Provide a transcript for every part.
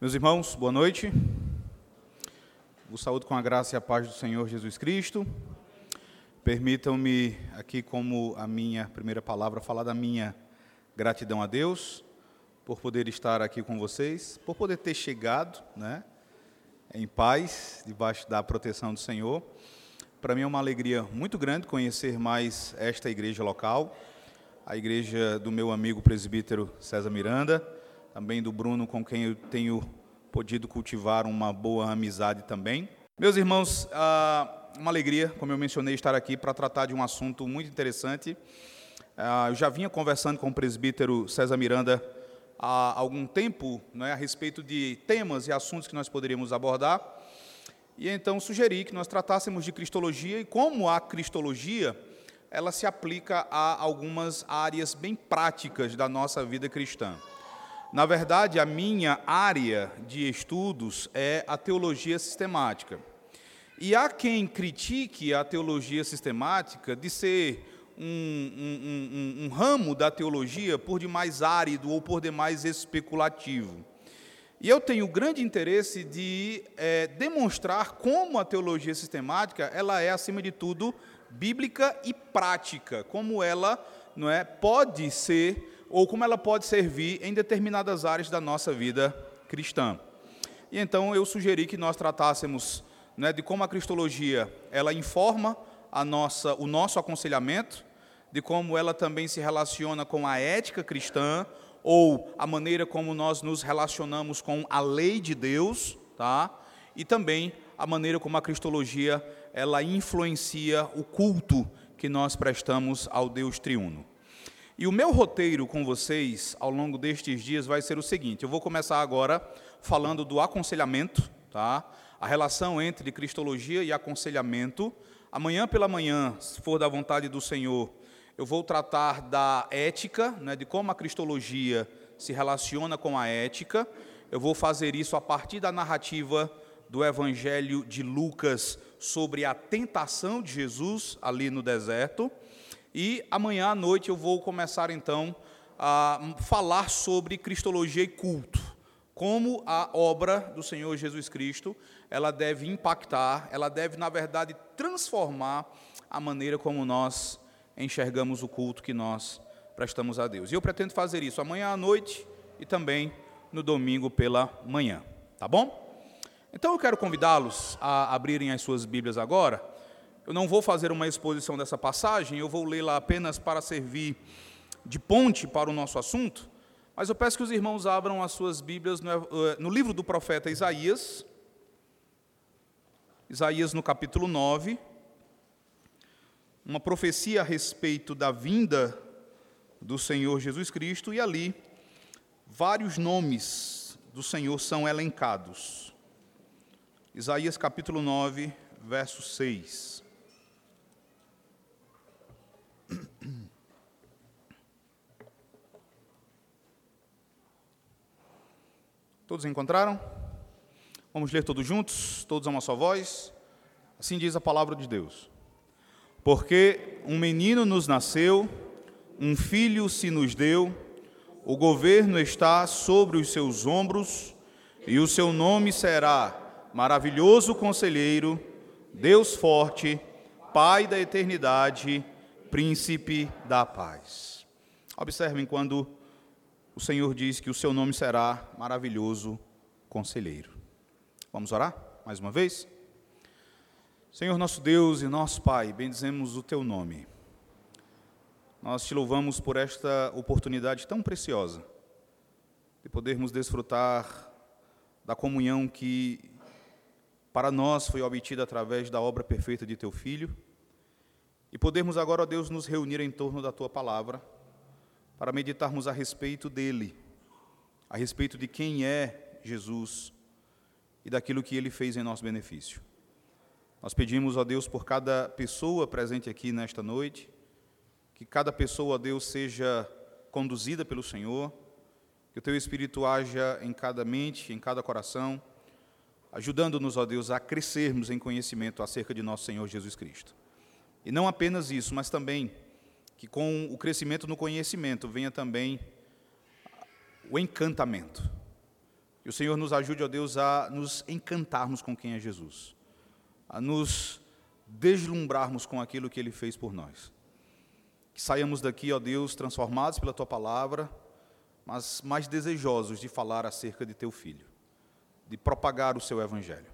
Meus irmãos, boa noite. Vos saúdo com a graça e a paz do Senhor Jesus Cristo. Permitam-me aqui, como a minha primeira palavra, falar da minha gratidão a Deus por poder estar aqui com vocês, por poder ter chegado, né, em paz, debaixo da proteção do Senhor. Para mim é uma alegria muito grande conhecer mais esta igreja local, a igreja do meu amigo presbítero César Miranda, também do Bruno, com quem eu tenho podido cultivar uma boa amizade também. Meus irmãos, ah, uma alegria, como eu mencionei, estar aqui para tratar de um assunto muito interessante. Ah, eu já vinha conversando com o presbítero César Miranda há algum tempo né, a respeito de temas e assuntos que nós poderíamos abordar. E então sugeri que nós tratássemos de cristologia e como a cristologia ela se aplica a algumas áreas bem práticas da nossa vida cristã. Na verdade, a minha área de estudos é a teologia sistemática. E há quem critique a teologia sistemática de ser um, um, um, um, ramo da teologia por demais árido ou por demais especulativo. E eu tenho grande interesse de é, demonstrar como a teologia sistemática ela é, acima de tudo, bíblica e prática, como ela não é, pode ser, ou como ela pode servir em determinadas áreas da nossa vida cristã. E então eu sugeri que nós tratássemos né, de como a cristologia ela informa a nossa, o nosso aconselhamento, de como ela também se relaciona com a ética cristã, ou a maneira como nós nos relacionamos com a lei de Deus, tá? E também a maneira como a cristologia ela influencia o culto que nós prestamos ao Deus triuno. E o meu roteiro com vocês ao longo destes dias vai ser o seguinte: eu vou começar agora falando do aconselhamento, tá? A relação entre cristologia e aconselhamento. Amanhã pela manhã, se for da vontade do Senhor, eu vou tratar da ética, né, de como a cristologia se relaciona com a ética. Eu vou fazer isso a partir da narrativa do Evangelho de Lucas sobre a tentação de Jesus ali no deserto. E amanhã à noite eu vou começar então a falar sobre cristologia e culto. Como a obra do Senhor Jesus Cristo, ela deve impactar, ela deve, na verdade, transformar a maneira como nós enxergamos o culto que nós prestamos a Deus. E eu pretendo fazer isso amanhã à noite e também no domingo pela manhã, tá bom? Então eu quero convidá-los a abrirem as suas Bíblias agora. Eu não vou fazer uma exposição dessa passagem, eu vou lê-la apenas para servir de ponte para o nosso assunto, mas eu peço que os irmãos abram as suas Bíblias no, eh, livro do profeta Isaías, Isaías no capítulo 9 uma profecia a respeito da vinda do Senhor Jesus Cristo, e ali vários nomes do Senhor são elencados. Isaías capítulo 9, verso 6. Todos encontraram? Vamos ler todos juntos, todos a uma só voz. Assim diz a palavra de Deus. Porque um menino nos nasceu, um filho se nos deu, o governo está sobre os seus ombros, e o seu nome será Maravilhoso Conselheiro, Deus Forte, Pai da Eternidade, Príncipe da Paz. Observem quando o Senhor diz que o seu nome será Maravilhoso Conselheiro. Vamos orar mais uma vez? Senhor nosso Deus e nosso Pai, bendizemos o teu nome. Nós te louvamos por esta oportunidade tão preciosa de podermos desfrutar da comunhão que para nós foi obtida através da obra perfeita de teu filho e podermos agora, ó Deus, nos reunir em torno da tua palavra para meditarmos a respeito dele, a respeito de quem é Jesus e daquilo que ele fez em nosso benefício. Nós pedimos a Deus por cada pessoa presente aqui nesta noite, que cada pessoa, a Deus, seja conduzida pelo Senhor, que o Teu Espírito haja em cada mente, em cada coração, ajudando-nos, ó Deus, a crescermos em conhecimento acerca de nosso Senhor Jesus Cristo. E não apenas isso, mas também que com o crescimento no conhecimento venha também o encantamento, Que o Senhor nos ajude, ó Deus, a nos encantarmos com quem é Jesus, a nos deslumbrarmos com aquilo que Ele fez por nós. Que saiamos daqui, ó Deus, transformados pela Tua palavra, mas mais desejosos de falar acerca de Teu Filho, de propagar o Seu Evangelho.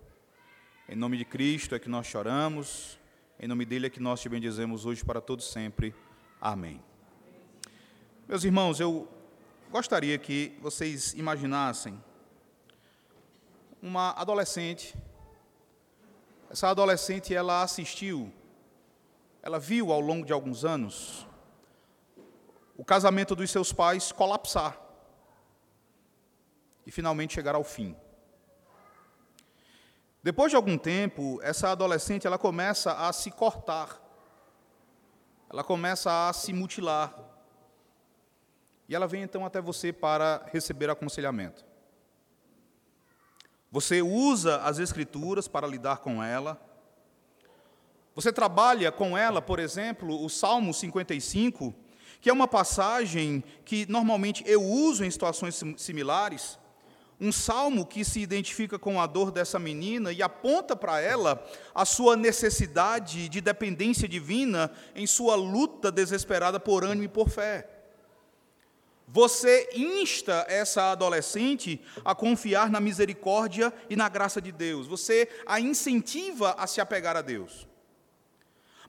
Em nome de Cristo é que nós choramos, em nome dele é que nós te bendizemos hoje para todos sempre. Amém. Meus irmãos, eu gostaria que vocês imaginassem uma adolescente. Essa adolescente, ela assistiu, ela viu ao longo de alguns anos o casamento dos seus pais colapsar e finalmente chegar ao fim. Depois de algum tempo, essa adolescente ela começa a se cortar, ela começa a se mutilar, e ela vem então até você para receber aconselhamento. Você usa as Escrituras para lidar com ela. Você trabalha com ela, por exemplo, o Salmo 55, que é uma passagem que normalmente eu uso em situações similares. Um salmo que se identifica com a dor dessa menina e aponta para ela a sua necessidade de dependência divina em sua luta desesperada por ânimo e por fé. Você insta essa adolescente a confiar na misericórdia e na graça de Deus. Você a incentiva a se apegar a Deus.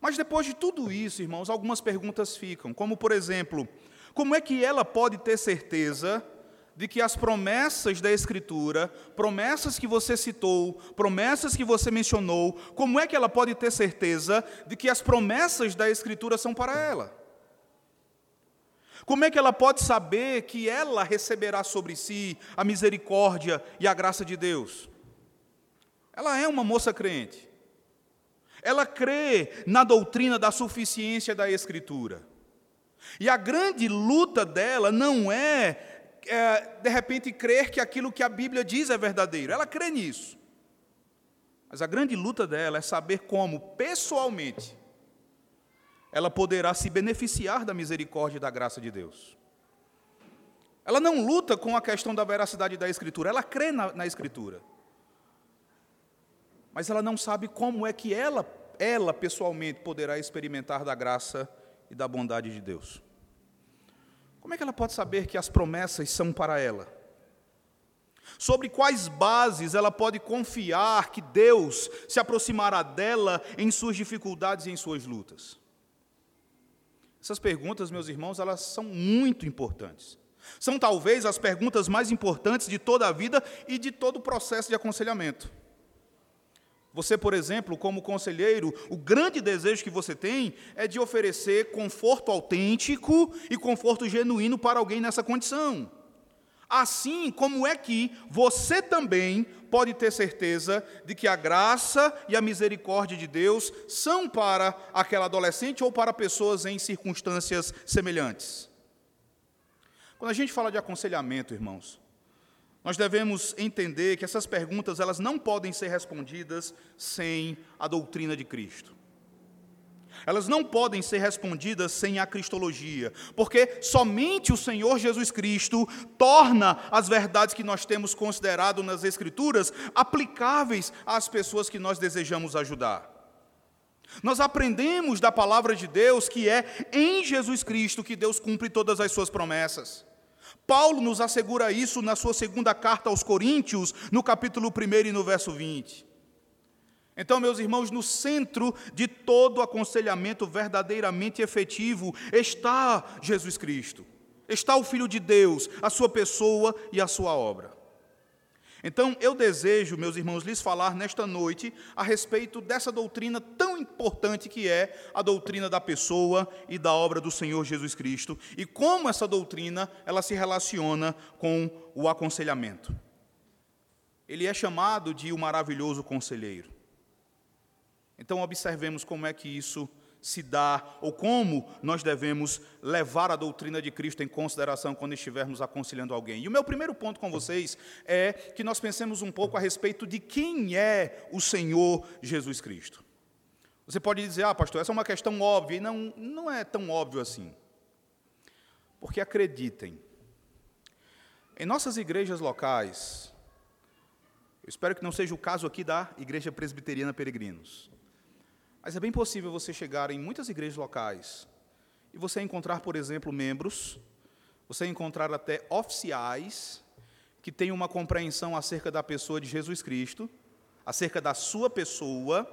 Mas depois de tudo isso, irmãos, algumas perguntas ficam, como por exemplo, como é que ela pode ter certeza de que as promessas da Escritura, promessas que você citou, promessas que você mencionou, como é que ela pode ter certeza de que as promessas da Escritura são para ela? Como é que ela pode saber que ela receberá sobre si a misericórdia e a graça de Deus? Ela é uma moça crente. Ela crê na doutrina da suficiência da Escritura. E a grande luta dela não é, é, de repente, crer que aquilo que a Bíblia diz é verdadeiro. Ela crê nisso. Mas a grande luta dela é saber como, pessoalmente, ela poderá se beneficiar da misericórdia e da graça de Deus. Ela não luta com a questão da veracidade da Escritura, ela crê na, na Escritura. Mas ela não sabe como é que ela, ela pessoalmente poderá experimentar da graça e da bondade de Deus. Como é que ela pode saber que as promessas são para ela? Sobre quais bases ela pode confiar que Deus se aproximará dela em suas dificuldades e em suas lutas? Essas perguntas, meus irmãos, elas são muito importantes. São talvez as perguntas mais importantes de toda a vida e de todo o processo de aconselhamento. Você, por exemplo, como conselheiro, o grande desejo que você tem é de oferecer conforto autêntico e conforto genuíno para alguém nessa condição. Assim como é que você também pode ter certeza de que a graça e a misericórdia de Deus são para aquela adolescente ou para pessoas em circunstâncias semelhantes. Quando a gente fala de aconselhamento, irmãos, nós devemos entender que essas perguntas elas não podem ser respondidas sem a doutrina de Cristo. Elas não podem ser respondidas sem a cristologia, porque somente o Senhor Jesus Cristo torna as verdades que nós temos considerado nas Escrituras aplicáveis às pessoas que nós desejamos ajudar. Nós aprendemos da palavra de Deus que é em Jesus Cristo que Deus cumpre todas as suas promessas. Paulo nos assegura isso na sua segunda carta aos Coríntios, no capítulo 1 e no verso 20. Então, meus irmãos, no centro de todo aconselhamento verdadeiramente efetivo está Jesus Cristo. Está o Filho de Deus, a sua pessoa e a sua obra. Então, eu desejo, meus irmãos, lhes falar nesta noite a respeito dessa doutrina tão importante que é a doutrina da pessoa e da obra do Senhor Jesus Cristo e como essa doutrina ela se relaciona com o aconselhamento. Ele é chamado de o maravilhoso conselheiro. Então, observemos como é que isso se dá, ou como nós devemos levar a doutrina de Cristo em consideração quando estivermos aconselhando alguém. E o meu primeiro ponto com vocês é que nós pensemos um pouco a respeito de quem é o Senhor Jesus Cristo. Você pode dizer, ah, pastor, essa é uma questão óbvia, e não, não é tão óbvio assim. Porque acreditem, em nossas igrejas locais, Eu espero que não seja o caso aqui da Igreja Presbiteriana Peregrinos. Mas é bem possível você chegar em muitas igrejas locais e você encontrar, por exemplo, membros, você encontrar até oficiais que têm uma compreensão acerca da pessoa de Jesus Cristo, acerca da sua pessoa,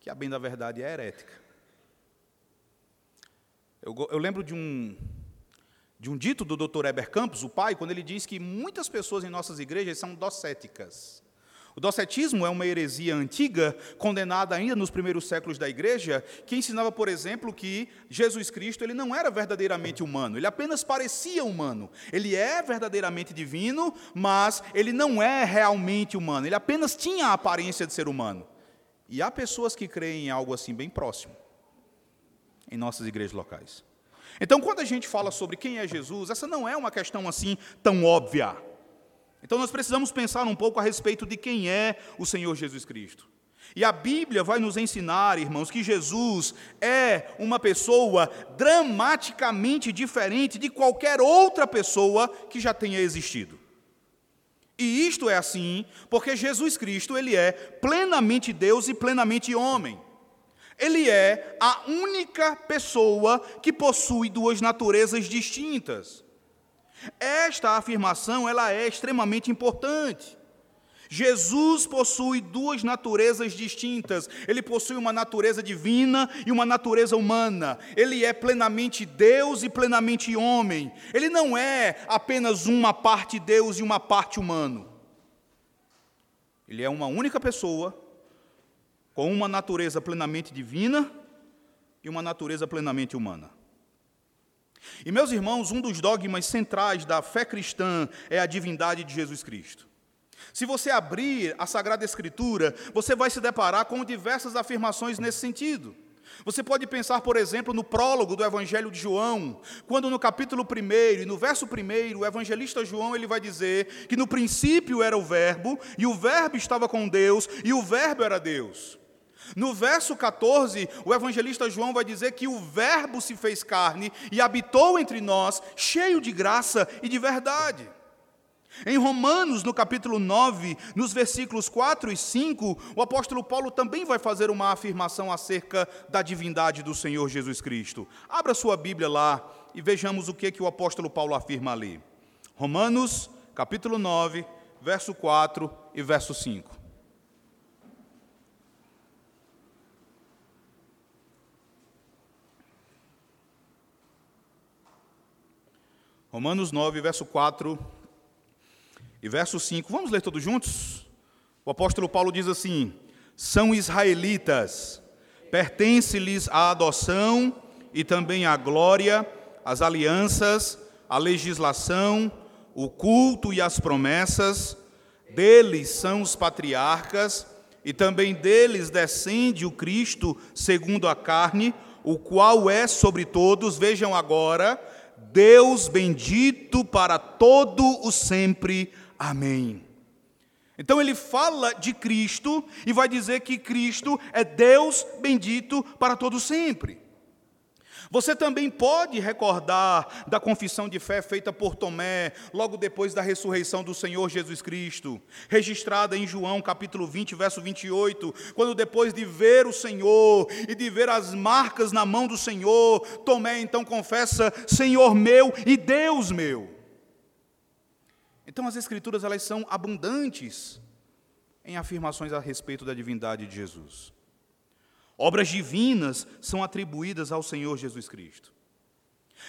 que a bem da verdade é herética. Eu, eu lembro de um, de um dito do Dr. Eber Campos, o pai, quando ele diz que muitas pessoas em nossas igrejas são docéticas. O docetismo é uma heresia antiga, condenada ainda nos primeiros séculos da igreja, que ensinava, por exemplo, que Jesus Cristo ele não era verdadeiramente humano, ele apenas parecia humano. Ele é verdadeiramente divino, mas ele não é realmente humano, ele apenas tinha a aparência de ser humano. E há pessoas que creem em algo assim bem próximo em nossas igrejas locais. Então, quando a gente fala sobre quem é Jesus, essa não é uma questão assim tão óbvia. Então nós precisamos pensar um pouco a respeito de quem é o Senhor Jesus Cristo. E a Bíblia vai nos ensinar, irmãos, que Jesus é uma pessoa dramaticamente diferente de qualquer outra pessoa que já tenha existido. E isto é assim porque Jesus Cristo, ele é plenamente Deus e plenamente homem. Ele é a única pessoa que possui duas naturezas distintas. Esta afirmação ela é extremamente importante. Jesus possui duas naturezas distintas. Ele possui uma natureza divina e uma natureza humana. Ele é plenamente Deus e plenamente homem. Ele não é apenas uma parte Deus e uma parte humano. Ele é uma única pessoa com uma natureza plenamente divina e uma natureza plenamente humana. E, meus irmãos, um dos dogmas centrais da fé cristã é a divindade de Jesus Cristo. Se você abrir a Sagrada Escritura, você vai se deparar com diversas afirmações nesse sentido. Você pode pensar, por exemplo, no prólogo do Evangelho de João, quando no capítulo 1 e no verso 1, o evangelista João ele vai dizer que no princípio era o Verbo, e o Verbo estava com Deus, e o Verbo era Deus. No verso 14, o evangelista João vai dizer que o Verbo se fez carne e habitou entre nós, cheio de graça e de verdade. Em Romanos, no capítulo 9, nos versículos 4 e 5, o apóstolo Paulo também vai fazer uma afirmação acerca da divindade do Senhor Jesus Cristo. Abra sua Bíblia lá e vejamos o que, que o apóstolo Paulo afirma ali. Romanos, capítulo 9, verso 4 e verso 5. Romanos 9, verso 4 e verso 5. Vamos ler todos juntos? O apóstolo Paulo diz assim: São israelitas, pertence-lhes a adoção e também a glória, as alianças, a legislação, o culto e as promessas. Deles são os patriarcas, e também deles descende o Cristo segundo a carne, o qual é sobre todos. Vejam agora Deus bendito para todo o sempre. Amém. Então ele fala de Cristo e vai dizer que Cristo é Deus bendito para todo sempre. Você também pode recordar da confissão de fé feita por Tomé, logo depois da ressurreição do Senhor Jesus Cristo, registrada em João capítulo 20, verso 28, quando depois de ver o Senhor e de ver as marcas na mão do Senhor, Tomé então confessa: Senhor meu e Deus meu. Então as escrituras elas são abundantes em afirmações a respeito da divindade de Jesus. Obras divinas são atribuídas ao Senhor Jesus Cristo.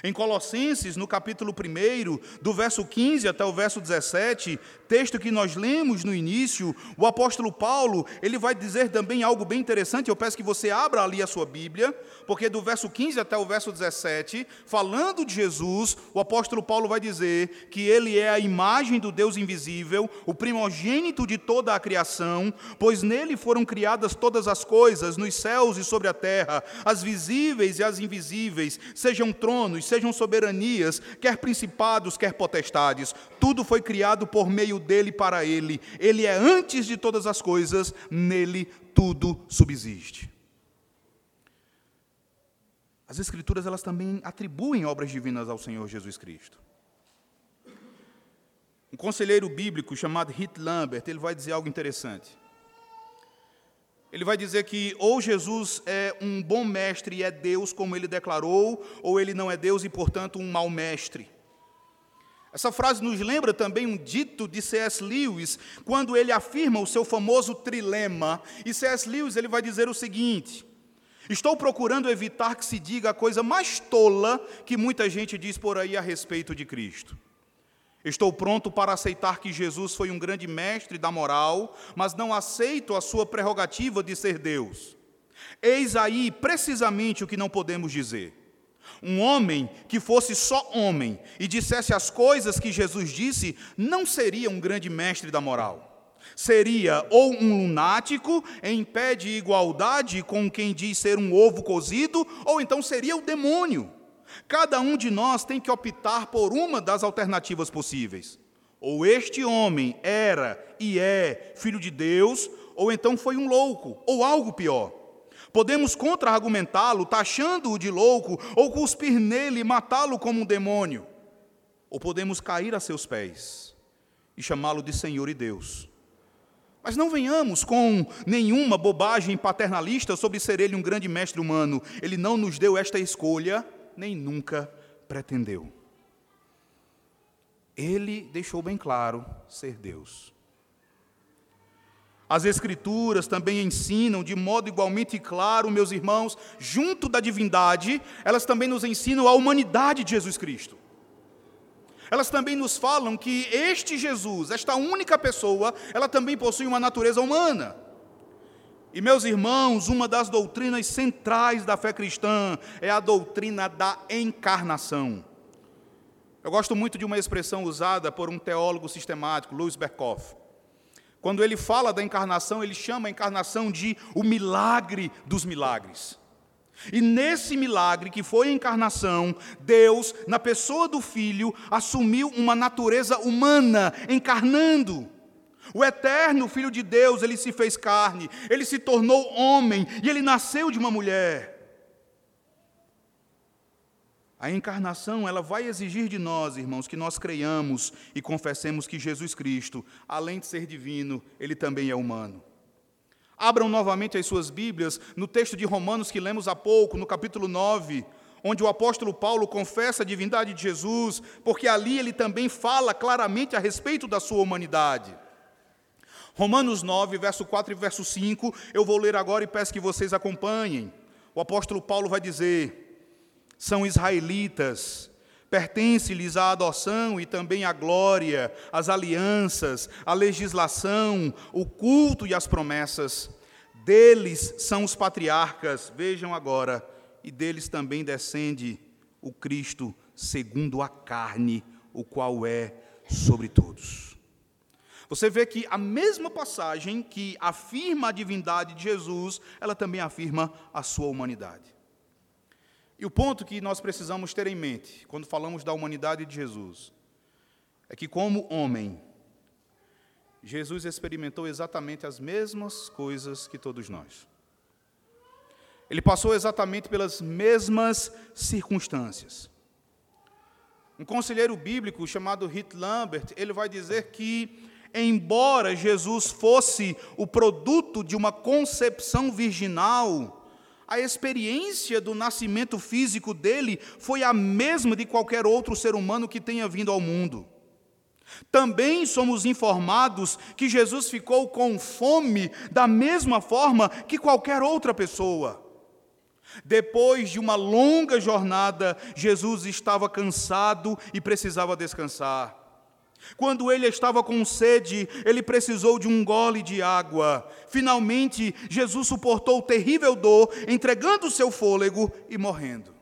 Em Colossenses, no capítulo 1, do verso 15 até o verso 17, texto que nós lemos no início, o apóstolo Paulo, ele vai dizer também algo bem interessante. Eu peço que você abra ali a sua Bíblia, porque do verso 15 até o verso 17, falando de Jesus, o apóstolo Paulo vai dizer que ele é a imagem do Deus invisível, o primogênito de toda a criação, pois nele foram criadas todas as coisas, nos céus e sobre a terra, as visíveis e as invisíveis, sejam tronos, sejam soberanias, quer principados, quer potestades. Tudo foi criado por meio dele para ele. Ele é antes de todas as coisas, nele tudo subsiste. As escrituras elas também atribuem obras divinas ao Senhor Jesus Cristo. Um conselheiro bíblico chamado Hit Lambert, ele vai dizer algo interessante. Ele vai dizer que ou Jesus é um bom mestre e é Deus, como ele declarou, ou ele não é Deus e, portanto, um mau mestre. Essa frase nos lembra também um dito de C.S. Lewis, quando ele afirma o seu famoso trilema. E C.S. Lewis ele vai dizer o seguinte: Estou procurando evitar que se diga a coisa mais tola que muita gente diz por aí a respeito de Cristo. Estou pronto para aceitar que Jesus foi um grande mestre da moral, mas não aceito a sua prerrogativa de ser Deus. Eis aí precisamente o que não podemos dizer. Um homem que fosse só homem e dissesse as coisas que Jesus disse, não seria um grande mestre da moral. Seria ou um lunático em pé de igualdade com quem diz ser um ovo cozido, ou então seria o demônio. Cada um de nós tem que optar por uma das alternativas possíveis. Ou este homem era e é filho de Deus, ou então foi um louco, ou algo pior. Podemos contra-argumentá-lo, taxando-o de louco, ou cuspir nele e matá-lo como um demônio. Ou podemos cair a seus pés e chamá-lo de Senhor e Deus. Mas não venhamos com nenhuma bobagem paternalista sobre ser ele um grande mestre humano. Ele não nos deu esta escolha nem nunca pretendeu. Ele deixou bem claro ser Deus. As Escrituras também ensinam de modo igualmente claro, meus irmãos, junto da divindade, elas também nos ensinam a humanidade de Jesus Cristo. Elas também nos falam que este Jesus, esta única pessoa, ela também possui uma natureza humana. E, meus irmãos, uma das doutrinas centrais da fé cristã é a doutrina da encarnação. Eu gosto muito de uma expressão usada por um teólogo sistemático, Louis Berkhoff. Quando ele fala da encarnação, ele chama a encarnação de o milagre dos milagres. E nesse milagre que foi a encarnação, Deus, na pessoa do Filho, assumiu uma natureza humana, encarnando. O eterno Filho de Deus, ele se fez carne, ele se tornou homem e ele nasceu de uma mulher. A encarnação, ela vai exigir de nós, irmãos, que nós creiamos e confessemos que Jesus Cristo, além de ser divino, ele também é humano. Abram novamente as suas Bíblias no texto de Romanos que lemos há pouco, no capítulo 9, onde o apóstolo Paulo confessa a divindade de Jesus, porque ali ele também fala claramente a respeito da sua humanidade. Romanos 9, verso 4 e verso 5, eu vou ler agora e peço que vocês acompanhem. O apóstolo Paulo vai dizer: são israelitas, pertence-lhes a adoção e também a glória, as alianças, a legislação, o culto e as promessas. Deles são os patriarcas, vejam agora, e deles também descende o Cristo segundo a carne, o qual é sobre todos. Você vê que a mesma passagem que afirma a divindade de Jesus, ela também afirma a sua humanidade. E o ponto que nós precisamos ter em mente, quando falamos da humanidade de Jesus, é que, como homem, Jesus experimentou exatamente as mesmas coisas que todos nós. Ele passou exatamente pelas mesmas circunstâncias. Um conselheiro bíblico chamado Hit Lambert, ele vai dizer que embora Jesus fosse o produto de uma concepção virginal, a experiência do nascimento físico dele foi a mesma de qualquer outro ser humano que tenha vindo ao mundo. Também somos informados que Jesus ficou com fome da mesma forma que qualquer outra pessoa. Depois de uma longa jornada, Jesus estava cansado e precisava descansar. Quando ele estava com sede, ele precisou de um gole de água. Finalmente, Jesus suportou terrível dor, entregando seu fôlego e morrendo.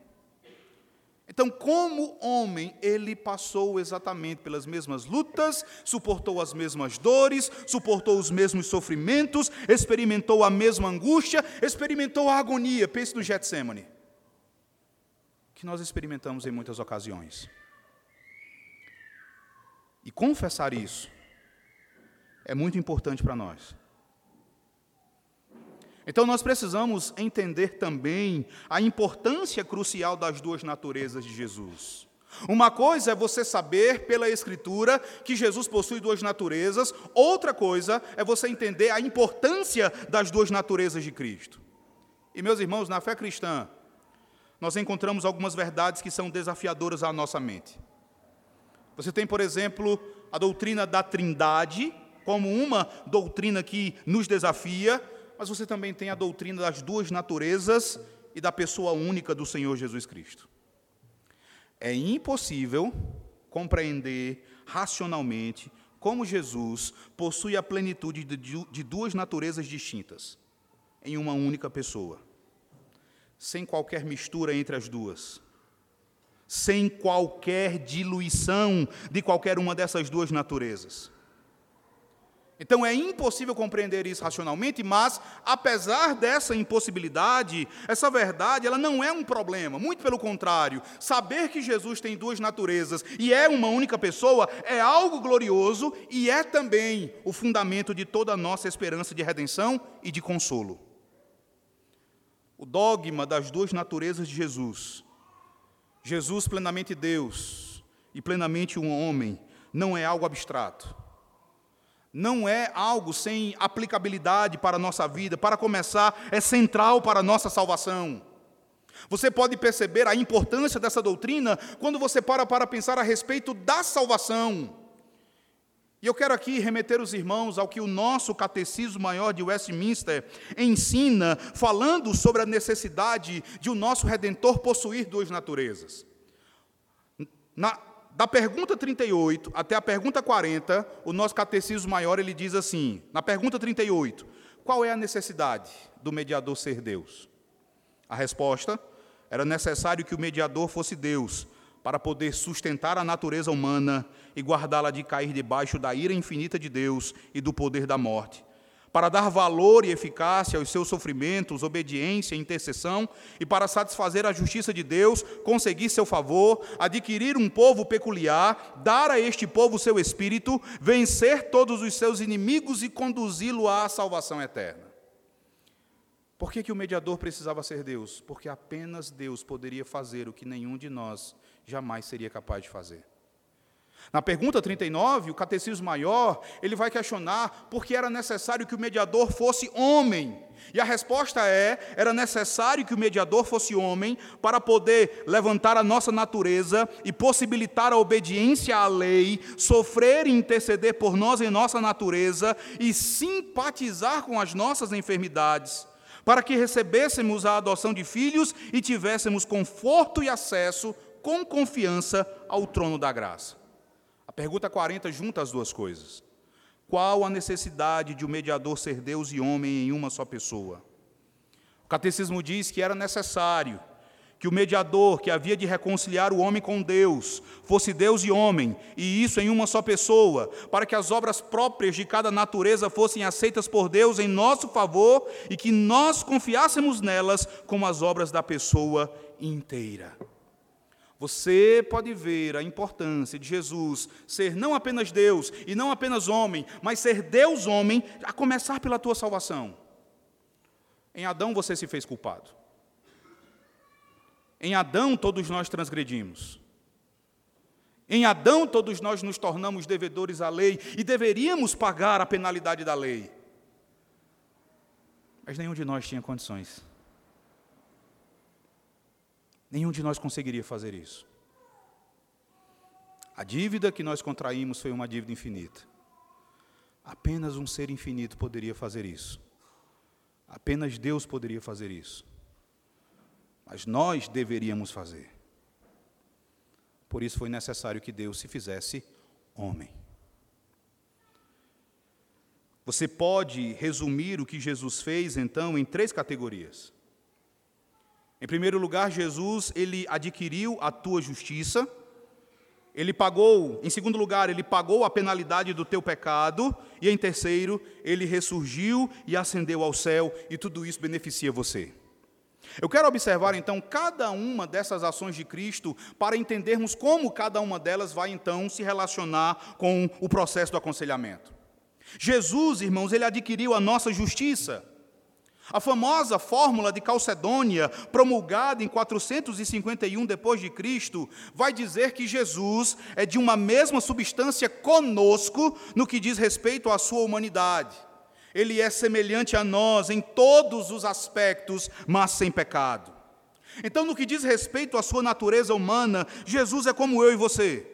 Então, como homem, ele passou exatamente pelas mesmas lutas, suportou as mesmas dores, suportou os mesmos sofrimentos, experimentou a mesma angústia, experimentou a agonia. Pense no Getsemane, que nós experimentamos em muitas ocasiões. E confessar isso é muito importante para nós. Então nós precisamos entender também a importância crucial das duas naturezas de Jesus. Uma coisa é você saber pela Escritura que Jesus possui duas naturezas, outra coisa é você entender a importância das duas naturezas de Cristo. E, meus irmãos, na fé cristã, nós encontramos algumas verdades que são desafiadoras à nossa mente. Você tem, por exemplo, a doutrina da Trindade, como uma doutrina que nos desafia, mas você também tem a doutrina das duas naturezas e da pessoa única do Senhor Jesus Cristo. É impossível compreender racionalmente como Jesus possui a plenitude de duas naturezas distintas em uma única pessoa, sem qualquer mistura entre as duas, sem qualquer diluição de qualquer uma dessas duas naturezas. Então é impossível compreender isso racionalmente, mas apesar dessa impossibilidade, essa verdade, ela não é um problema, muito pelo contrário. Saber que Jesus tem duas naturezas e é uma única pessoa é algo glorioso e é também o fundamento de toda a nossa esperança de redenção e de consolo. O dogma das duas naturezas de Jesus, Jesus plenamente Deus e plenamente um homem, não é algo abstrato não é algo sem aplicabilidade para a nossa vida. Para começar, é central para a nossa salvação. Você pode perceber a importância dessa doutrina quando você para para pensar a respeito da salvação. E eu quero aqui remeter os irmãos ao que o nosso Catecismo Maior de Westminster ensina, falando sobre a necessidade de o nosso Redentor possuir duas naturezas. Na, da pergunta 38 até a pergunta 40, o nosso catecismo maior ele diz assim: na pergunta 38, qual é a necessidade do mediador ser Deus? A resposta era necessário que o mediador fosse Deus, para poder sustentar a natureza humana e guardá-la de cair debaixo da ira infinita de Deus e do poder da morte para dar valor e eficácia aos seus sofrimentos, obediência e intercessão, e para satisfazer a justiça de Deus, conseguir seu favor, adquirir um povo peculiar, dar a este povo seu espírito, vencer todos os seus inimigos e conduzi-lo à salvação eterna. Por que, que o mediador precisava ser Deus? Porque apenas Deus poderia fazer o que nenhum de nós jamais seria capaz de fazer. Na pergunta 39, o catecismo maior, ele vai questionar por que era necessário que o mediador fosse homem. E a resposta é: era necessário que o mediador fosse homem para poder levantar a nossa natureza e possibilitar a obediência à lei, sofrer e interceder por nós em nossa natureza e simpatizar com as nossas enfermidades, para que recebêssemos a adoção de filhos e tivéssemos conforto e acesso com confiança ao trono da graça pergunta 40 junta as duas coisas. Qual a necessidade de o um mediador ser Deus e homem em uma só pessoa? O catecismo diz que era necessário que o mediador que havia de reconciliar o homem com Deus fosse Deus e homem, e isso em uma só pessoa, para que as obras próprias de cada natureza fossem aceitas por Deus em nosso favor e que nós confiássemos nelas como as obras da pessoa inteira. Você pode ver a importância de Jesus ser não apenas Deus e não apenas homem, mas ser Deus homem, a começar pela tua salvação. Em Adão você se fez culpado. Em Adão todos nós transgredimos. Em Adão todos nós nos tornamos devedores à lei e deveríamos pagar a penalidade da lei. Mas nenhum de nós tinha condições. Nenhum de nós conseguiria fazer isso. A dívida que nós contraímos foi uma dívida infinita. Apenas um ser infinito poderia fazer isso. Apenas Deus poderia fazer isso. Mas nós deveríamos fazer. Por isso foi necessário que Deus se fizesse homem. Você pode resumir o que Jesus fez, então, em três categorias. Em primeiro lugar, Jesus, ele adquiriu a tua justiça. Ele pagou, em segundo lugar, ele pagou a penalidade do teu pecado, e em terceiro, ele ressurgiu e ascendeu ao céu, e tudo isso beneficia você. Eu quero observar então cada uma dessas ações de Cristo para entendermos como cada uma delas vai então se relacionar com o processo do aconselhamento. Jesus, irmãos, ele adquiriu a nossa justiça. A famosa fórmula de Calcedônia, promulgada em 451 depois de Cristo, vai dizer que Jesus é de uma mesma substância conosco no que diz respeito à sua humanidade. Ele é semelhante a nós em todos os aspectos, mas sem pecado. Então, no que diz respeito à sua natureza humana, Jesus é como eu e você.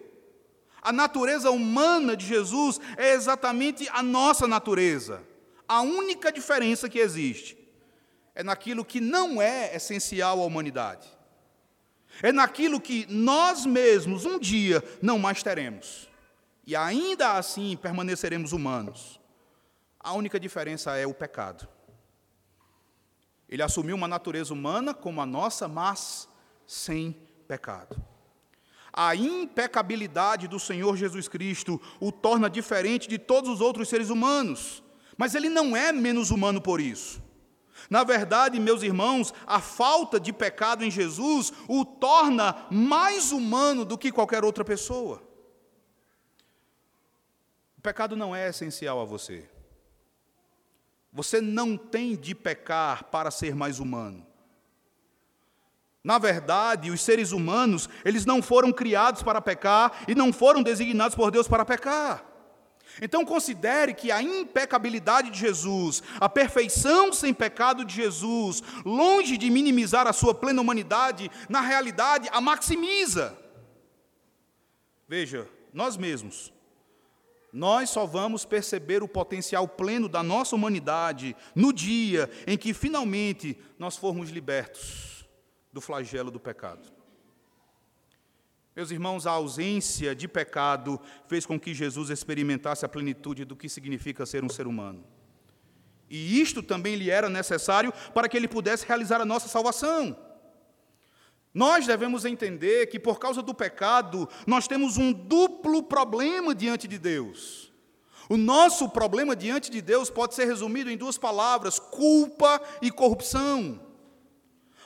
A natureza humana de Jesus é exatamente a nossa natureza. A única diferença que existe é naquilo que não é essencial à humanidade. É naquilo que nós mesmos um dia não mais teremos. E ainda assim permaneceremos humanos. A única diferença é o pecado. Ele assumiu uma natureza humana como a nossa, mas sem pecado. A impecabilidade do Senhor Jesus Cristo o torna diferente de todos os outros seres humanos, mas ele não é menos humano por isso. Na verdade, meus irmãos, a falta de pecado em Jesus o torna mais humano do que qualquer outra pessoa. O pecado não é essencial a você. Você não tem de pecar para ser mais humano. Na verdade, os seres humanos, eles não foram criados para pecar e não foram designados por Deus para pecar. Então considere que a impecabilidade de Jesus, a perfeição sem pecado de Jesus, longe de minimizar a sua plena humanidade, na realidade a maximiza. Veja, nós mesmos, nós só vamos perceber o potencial pleno da nossa humanidade no dia em que finalmente nós formos libertos do flagelo do pecado. Meus irmãos, a ausência de pecado fez com que Jesus experimentasse a plenitude do que significa ser um ser humano. E isto também lhe era necessário para que ele pudesse realizar a nossa salvação. Nós devemos entender que por causa do pecado, nós temos um duplo problema diante de Deus. O nosso problema diante de Deus pode ser resumido em duas palavras: culpa e corrupção.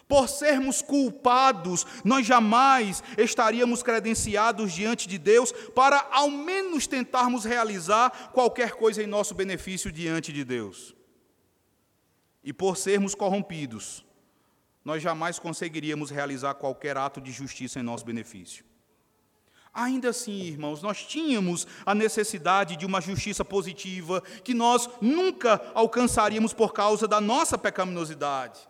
Por sermos culpados, nós jamais estaríamos credenciados diante de Deus para, ao menos, tentarmos realizar qualquer coisa em nosso benefício diante de Deus. E por sermos corrompidos, nós jamais conseguiríamos realizar qualquer ato de justiça em nosso benefício. Ainda assim, irmãos, nós tínhamos a necessidade de uma justiça positiva que nós nunca alcançaríamos por causa da nossa pecaminosidade.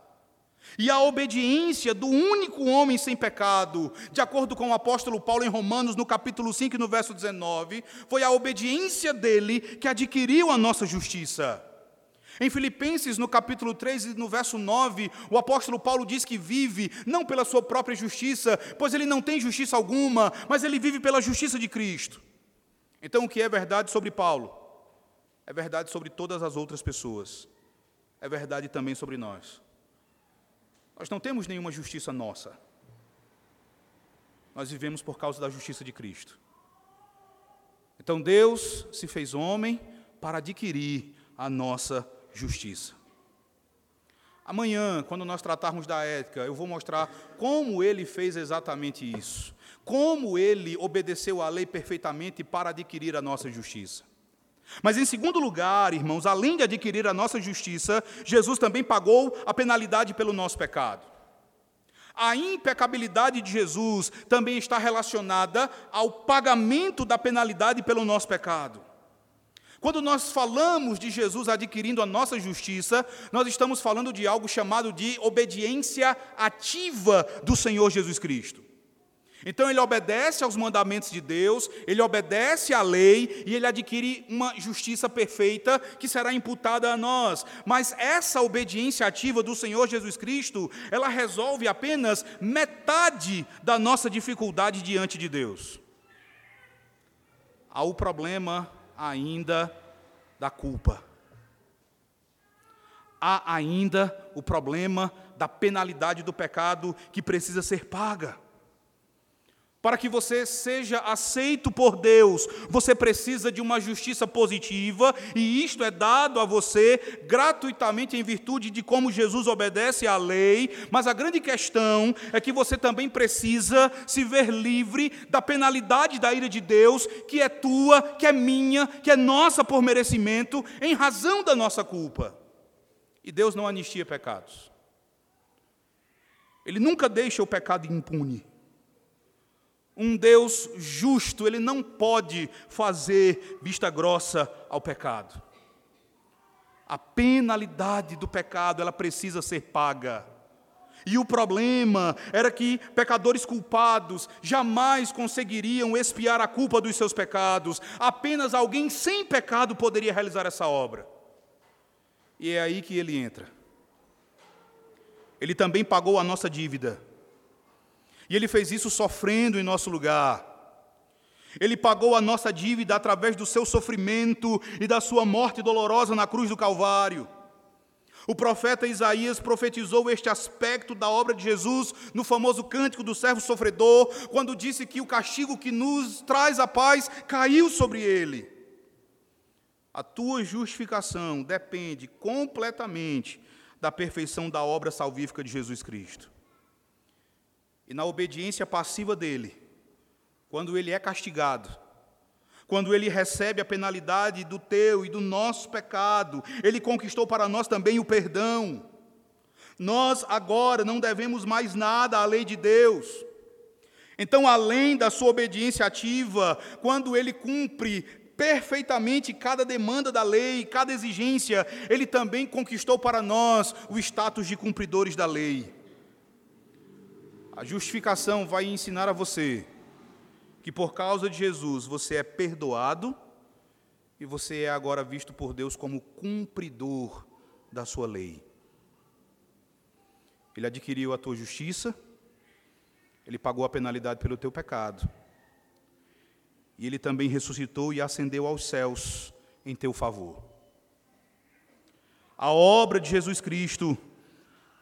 E a obediência do único homem sem pecado, de acordo com o apóstolo Paulo em Romanos, no capítulo 5, no verso 19, foi a obediência dele que adquiriu a nossa justiça. Em Filipenses, no capítulo 3 no verso 9, o apóstolo Paulo diz que vive não pela sua própria justiça, pois ele não tem justiça alguma, mas ele vive pela justiça de Cristo. Então, o que é verdade sobre Paulo? É verdade sobre todas as outras pessoas. É verdade também sobre nós. Nós não temos nenhuma justiça nossa. Nós vivemos por causa da justiça de Cristo. Então Deus se fez homem para adquirir a nossa justiça. Amanhã, quando nós tratarmos da ética, eu vou mostrar como ele fez exatamente isso. Como ele obedeceu à lei perfeitamente para adquirir a nossa justiça. Mas, em segundo lugar, irmãos, além de adquirir a nossa justiça, Jesus também pagou a penalidade pelo nosso pecado. A impecabilidade de Jesus também está relacionada ao pagamento da penalidade pelo nosso pecado. Quando nós falamos de Jesus adquirindo a nossa justiça, nós estamos falando de algo chamado de obediência ativa do Senhor Jesus Cristo. Então ele obedece aos mandamentos de Deus, ele obedece à lei e ele adquire uma justiça perfeita que será imputada a nós. Mas essa obediência ativa do Senhor Jesus Cristo, ela resolve apenas metade da nossa dificuldade diante de Deus. Há o problema ainda da culpa. Há ainda o problema da penalidade do pecado que precisa ser paga. Para que você seja aceito por Deus, você precisa de uma justiça positiva, e isto é dado a você gratuitamente em virtude de como Jesus obedece à lei. Mas a grande questão é que você também precisa se ver livre da penalidade da ira de Deus, que é tua, que é minha, que é nossa por merecimento, em razão da nossa culpa. E Deus não anistia pecados. Ele nunca deixa o pecado impune. Um Deus justo, ele não pode fazer vista grossa ao pecado. A penalidade do pecado, ela precisa ser paga. E o problema era que pecadores culpados jamais conseguiriam expiar a culpa dos seus pecados. Apenas alguém sem pecado poderia realizar essa obra. E é aí que ele entra. Ele também pagou a nossa dívida. E ele fez isso sofrendo em nosso lugar. Ele pagou a nossa dívida através do seu sofrimento e da sua morte dolorosa na cruz do Calvário. O profeta Isaías profetizou este aspecto da obra de Jesus no famoso cântico do servo sofredor, quando disse que o castigo que nos traz a paz caiu sobre ele. A tua justificação depende completamente da perfeição da obra salvífica de Jesus Cristo. E na obediência passiva dele, quando ele é castigado, quando ele recebe a penalidade do teu e do nosso pecado, ele conquistou para nós também o perdão. Nós agora não devemos mais nada à lei de Deus. Então, além da sua obediência ativa, quando ele cumpre perfeitamente cada demanda da lei, cada exigência, ele também conquistou para nós o status de cumpridores da lei. A justificação vai ensinar a você que por causa de Jesus você é perdoado e você é agora visto por Deus como cumpridor da sua lei. Ele adquiriu a tua justiça, ele pagou a penalidade pelo teu pecado. E ele também ressuscitou e ascendeu aos céus em teu favor. A obra de Jesus Cristo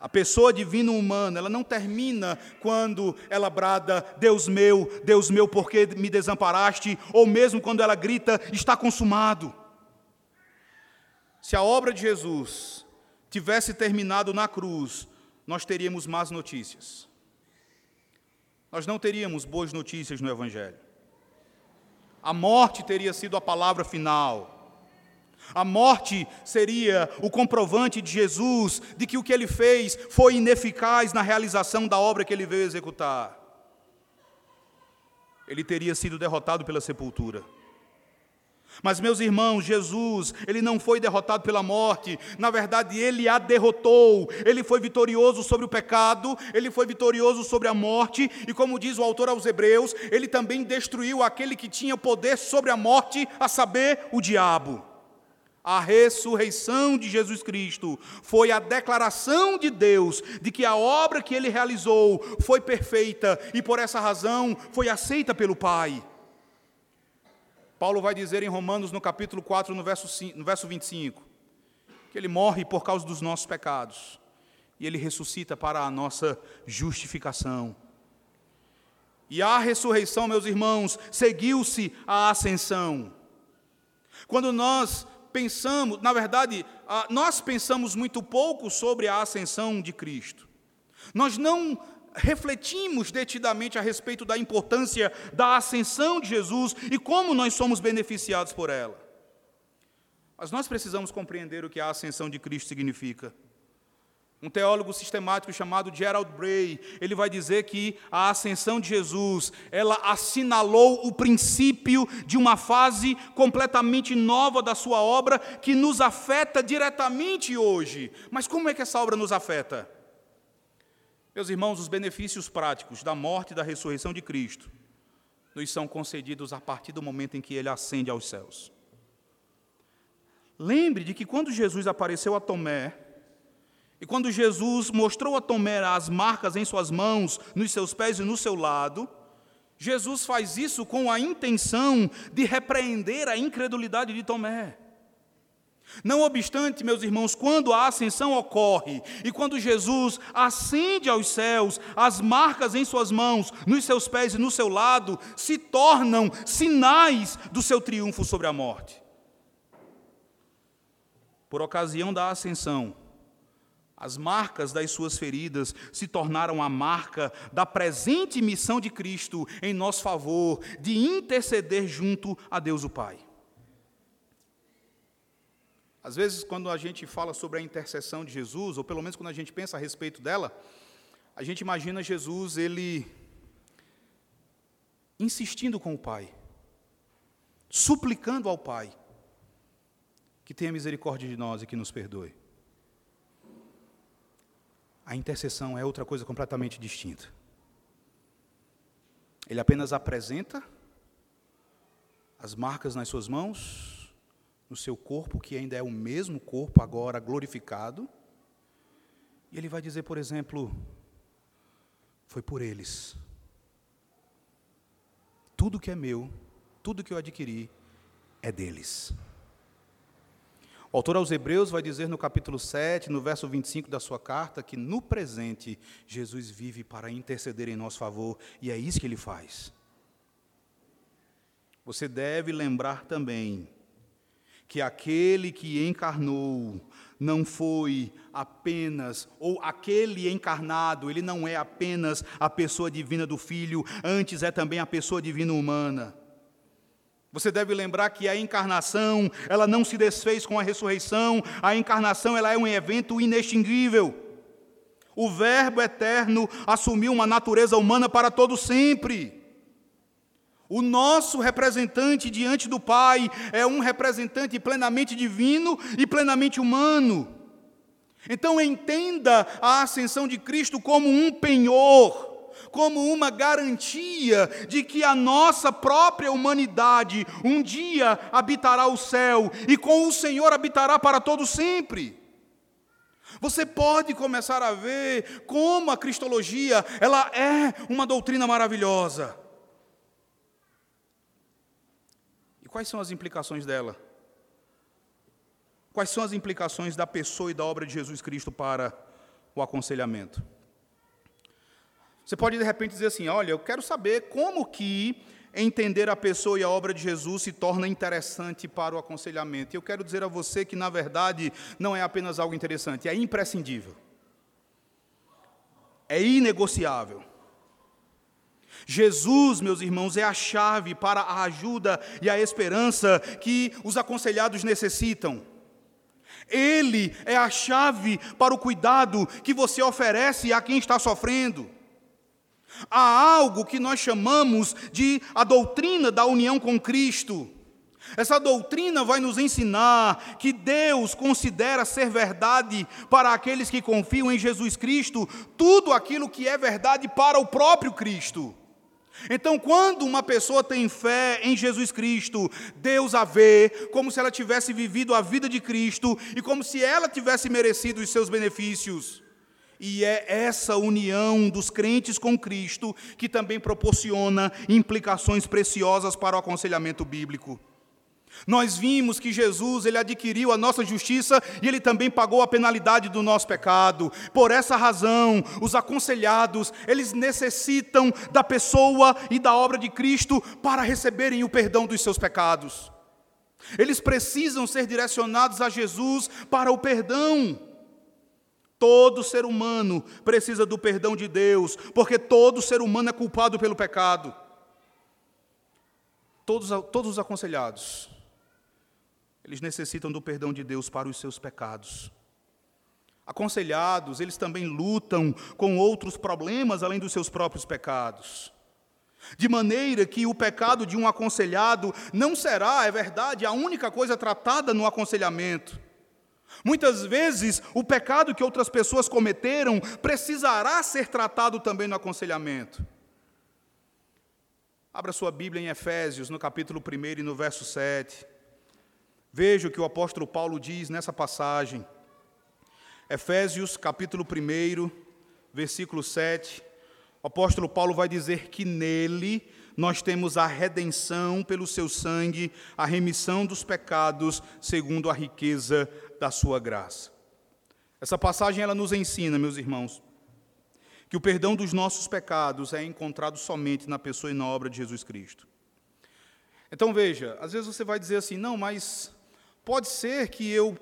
a pessoa divina humana, ela não termina quando ela brada: Deus meu, Deus meu, por que me desamparaste? Ou mesmo quando ela grita: Está consumado. Se a obra de Jesus tivesse terminado na cruz, nós teríamos más notícias. Nós não teríamos boas notícias no Evangelho. A morte teria sido a palavra final. A morte seria o comprovante de Jesus de que o que ele fez foi ineficaz na realização da obra que ele veio executar. Ele teria sido derrotado pela sepultura. Mas, meus irmãos, Jesus, ele não foi derrotado pela morte, na verdade, ele a derrotou. Ele foi vitorioso sobre o pecado, ele foi vitorioso sobre a morte, e como diz o autor aos Hebreus, ele também destruiu aquele que tinha poder sobre a morte, a saber, o diabo. A ressurreição de Jesus Cristo foi a declaração de Deus de que a obra que ele realizou foi perfeita e por essa razão foi aceita pelo Pai. Paulo vai dizer em Romanos, no capítulo 4, no verso, 5, no verso 25, que ele morre por causa dos nossos pecados e ele ressuscita para a nossa justificação. E a ressurreição, meus irmãos, seguiu-se a ascensão. Quando nós pensamos, na verdade, ah, nós pensamos muito pouco sobre a ascensão de Cristo. Nós não refletimos detidamente a respeito da importância da ascensão de Jesus e como nós somos beneficiados por ela. Mas nós precisamos compreender o que a ascensão de Cristo significa. Um teólogo sistemático chamado Gerald Bray, ele vai dizer que a ascensão de Jesus, ela assinalou o princípio de uma fase completamente nova da sua obra que nos afeta diretamente hoje. Mas como é que essa obra nos afeta? Meus irmãos, os benefícios práticos da morte e da ressurreição de Cristo nos são concedidos a partir do momento em que ele ascende aos céus. Lembre de que quando Jesus apareceu a Tomé, e quando Jesus mostrou a Tomé as marcas em suas mãos, nos seus pés e no seu lado, Jesus faz isso com a intenção de repreender a incredulidade de Tomé. Não obstante, meus irmãos, quando a ascensão ocorre e quando Jesus ascende aos céus, as marcas em suas mãos, nos seus pés e no seu lado se tornam sinais do seu triunfo sobre a morte. Por ocasião da ascensão, as marcas das suas feridas se tornaram a marca da presente missão de Cristo em nosso favor, de interceder junto a Deus o Pai. Às vezes, quando a gente fala sobre a intercessão de Jesus, ou pelo menos quando a gente pensa a respeito dela, a gente imagina Jesus, ele insistindo com o Pai, suplicando ao Pai que tenha misericórdia de nós e que nos perdoe. A intercessão é outra coisa completamente distinta. Ele apenas apresenta as marcas nas suas mãos, no seu corpo, que ainda é o mesmo corpo, agora glorificado. E ele vai dizer, por exemplo, foi por eles. Tudo que é meu, tudo que eu adquiri, é deles. O autor aos Hebreus vai dizer no capítulo 7, no verso 25 da sua carta, que no presente Jesus vive para interceder em nosso favor, e é isso que ele faz. Você deve lembrar também que aquele que encarnou não foi apenas, ou aquele encarnado, ele não é apenas a pessoa divina do Filho, antes é também a pessoa divina humana. Você deve lembrar que a encarnação, ela não se desfez com a ressurreição, a encarnação ela é um evento inextinguível. O Verbo eterno assumiu uma natureza humana para todo sempre. O nosso representante diante do Pai é um representante plenamente divino e plenamente humano. Então entenda a ascensão de Cristo como um penhor, como uma garantia de que a nossa própria humanidade um dia habitará o céu e com o Senhor habitará para todo sempre. Você pode começar a ver como a cristologia, ela é uma doutrina maravilhosa. Quais são as implicações dela? Quais são as implicações da pessoa e da obra de Jesus Cristo para o aconselhamento? Você pode de repente dizer assim: olha, eu quero saber como que entender a pessoa e a obra de Jesus se torna interessante para o aconselhamento. E eu quero dizer a você que, na verdade, não é apenas algo interessante, é imprescindível. É inegociável. Jesus, meus irmãos, é a chave para a ajuda e a esperança que os aconselhados necessitam. Ele é a chave para o cuidado que você oferece a quem está sofrendo. Há algo que nós chamamos de a doutrina da união com Cristo. Essa doutrina vai nos ensinar que Deus considera ser verdade para aqueles que confiam em Jesus Cristo tudo aquilo que é verdade para o próprio Cristo. Então, quando uma pessoa tem fé em Jesus Cristo, Deus a vê como se ela tivesse vivido a vida de Cristo e como se ela tivesse merecido os seus benefícios. E é essa união dos crentes com Cristo que também proporciona implicações preciosas para o aconselhamento bíblico. Nós vimos que Jesus, ele adquiriu a nossa justiça e ele também pagou a penalidade do nosso pecado. Por essa razão, os aconselhados, eles necessitam da pessoa e da obra de Cristo para receberem o perdão dos seus pecados. Eles precisam ser direcionados a Jesus para o perdão. Todo ser humano precisa do perdão de Deus, porque todo ser humano é culpado pelo pecado. Todos, todos os aconselhados eles necessitam do perdão de Deus para os seus pecados. Aconselhados, eles também lutam com outros problemas além dos seus próprios pecados. De maneira que o pecado de um aconselhado não será, é verdade, a única coisa tratada no aconselhamento. Muitas vezes, o pecado que outras pessoas cometeram precisará ser tratado também no aconselhamento. Abra sua Bíblia em Efésios, no capítulo 1 e no verso 7. Veja o que o apóstolo Paulo diz nessa passagem. Efésios capítulo 1, versículo 7. O apóstolo Paulo vai dizer que nele nós temos a redenção pelo seu sangue, a remissão dos pecados, segundo a riqueza da sua graça. Essa passagem ela nos ensina, meus irmãos, que o perdão dos nossos pecados é encontrado somente na pessoa e na obra de Jesus Cristo. Então veja, às vezes você vai dizer assim: "Não, mas Pode ser que eu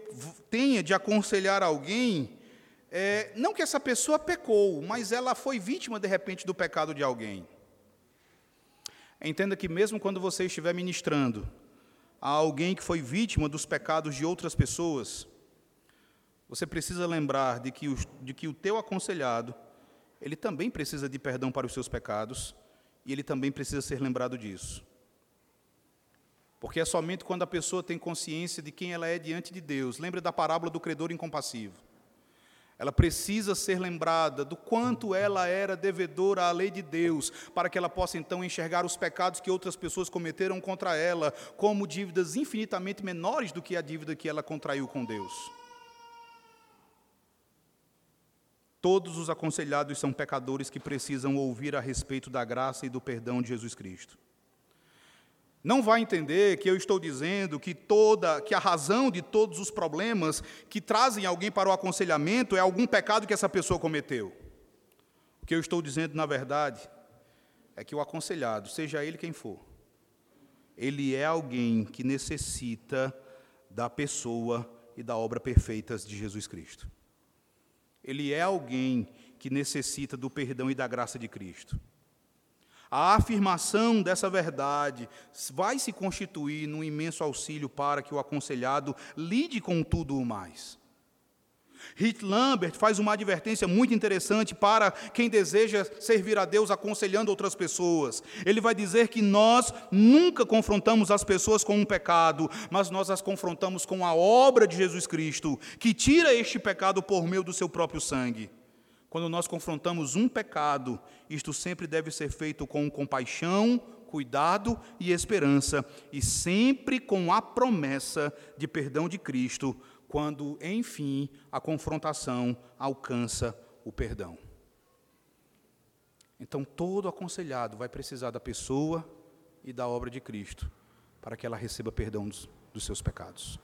tenha de aconselhar alguém, é, não que essa pessoa pecou, mas ela foi vítima, de repente, do pecado de alguém. Entenda que, mesmo quando você estiver ministrando, a alguém que foi vítima dos pecados de outras pessoas, você precisa lembrar de que o, de que o teu aconselhado, ele também precisa de perdão para os seus pecados, e ele também precisa ser lembrado disso. Porque é somente quando a pessoa tem consciência de quem ela é diante de Deus. Lembre da parábola do credor incompassivo. Ela precisa ser lembrada do quanto ela era devedora à lei de Deus, para que ela possa então enxergar os pecados que outras pessoas cometeram contra ela como dívidas infinitamente menores do que a dívida que ela contraiu com Deus. Todos os aconselhados são pecadores que precisam ouvir a respeito da graça e do perdão de Jesus Cristo. Não vai entender que eu estou dizendo que toda, que a razão de todos os problemas que trazem alguém para o aconselhamento é algum pecado que essa pessoa cometeu. O que eu estou dizendo, na verdade, é que o aconselhado, seja ele quem for, ele é alguém que necessita da pessoa e da obra perfeitas de Jesus Cristo. Ele é alguém que necessita do perdão e da graça de Cristo. A afirmação dessa verdade vai se constituir num imenso auxílio para que o aconselhado lide com tudo o mais. Hit Lambert faz uma advertência muito interessante para quem deseja servir a Deus aconselhando outras pessoas. Ele vai dizer que nós nunca confrontamos as pessoas com um pecado, mas nós as confrontamos com a obra de Jesus Cristo, que tira este pecado por meio do seu próprio sangue. Quando nós confrontamos um pecado, isto sempre deve ser feito com compaixão, cuidado e esperança, e sempre com a promessa de perdão de Cristo, quando, enfim, a confrontação alcança o perdão. Então, todo aconselhado vai precisar da pessoa e da obra de Cristo para que ela receba perdão dos, dos seus pecados.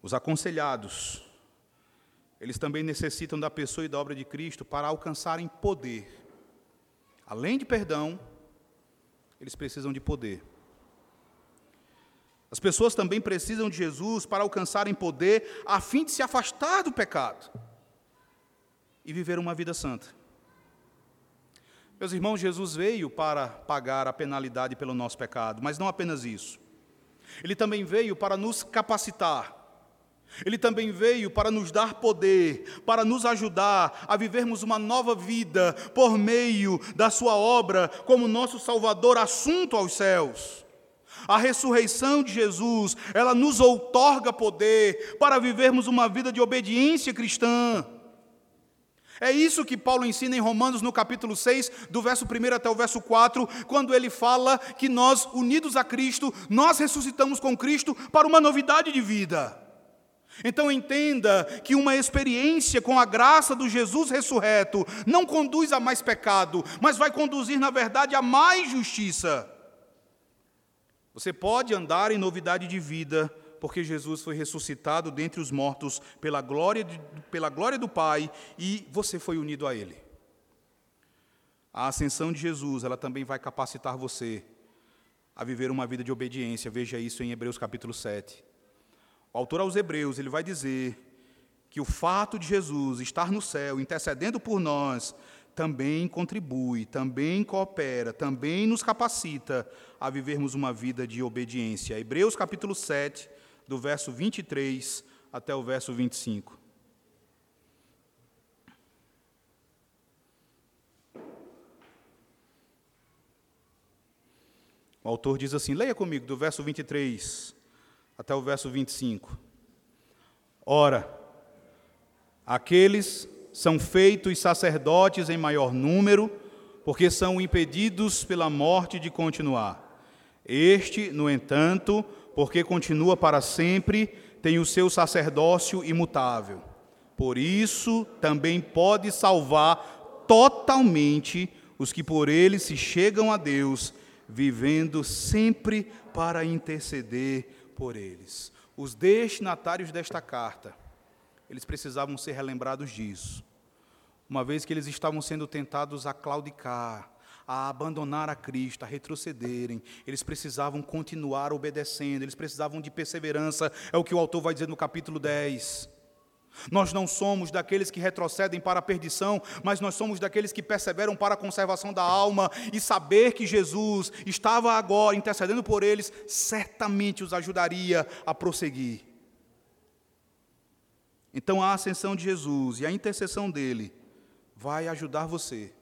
Os aconselhados eles também necessitam da pessoa e da obra de Cristo para alcançarem poder. Além de perdão, eles precisam de poder. As pessoas também precisam de Jesus para alcançarem poder a fim de se afastar do pecado e viver uma vida santa. Meus irmãos, Jesus veio para pagar a penalidade pelo nosso pecado, mas não apenas isso. Ele também veio para nos capacitar ele também veio para nos dar poder, para nos ajudar a vivermos uma nova vida por meio da Sua obra como nosso Salvador assunto aos céus. A ressurreição de Jesus, ela nos outorga poder para vivermos uma vida de obediência cristã. É isso que Paulo ensina em Romanos no capítulo 6, do verso 1 até o verso 4, quando ele fala que nós, unidos a Cristo, nós ressuscitamos com Cristo para uma novidade de vida. Então entenda que uma experiência com a graça do Jesus ressurreto não conduz a mais pecado, mas vai conduzir, na verdade, a mais justiça. Você pode andar em novidade de vida, porque Jesus foi ressuscitado dentre os mortos pela glória, de, pela glória do Pai e você foi unido a Ele. A ascensão de Jesus, ela também vai capacitar você a viver uma vida de obediência. Veja isso em Hebreus capítulo 7. O autor aos Hebreus, ele vai dizer que o fato de Jesus estar no céu, intercedendo por nós, também contribui, também coopera, também nos capacita a vivermos uma vida de obediência. Hebreus capítulo 7, do verso 23 até o verso 25. O autor diz assim: leia comigo, do verso 23 até o verso 25. Ora, aqueles são feitos sacerdotes em maior número, porque são impedidos pela morte de continuar. Este, no entanto, porque continua para sempre, tem o seu sacerdócio imutável. Por isso, também pode salvar totalmente os que por ele se chegam a Deus, vivendo sempre para interceder por eles. Os destinatários desta carta, eles precisavam ser relembrados disso. Uma vez que eles estavam sendo tentados a claudicar, a abandonar a Cristo, a retrocederem, eles precisavam continuar obedecendo, eles precisavam de perseverança, é o que o autor vai dizer no capítulo 10. Nós não somos daqueles que retrocedem para a perdição, mas nós somos daqueles que perseveram para a conservação da alma e saber que Jesus estava agora intercedendo por eles, certamente os ajudaria a prosseguir. Então a ascensão de Jesus e a intercessão dele vai ajudar você,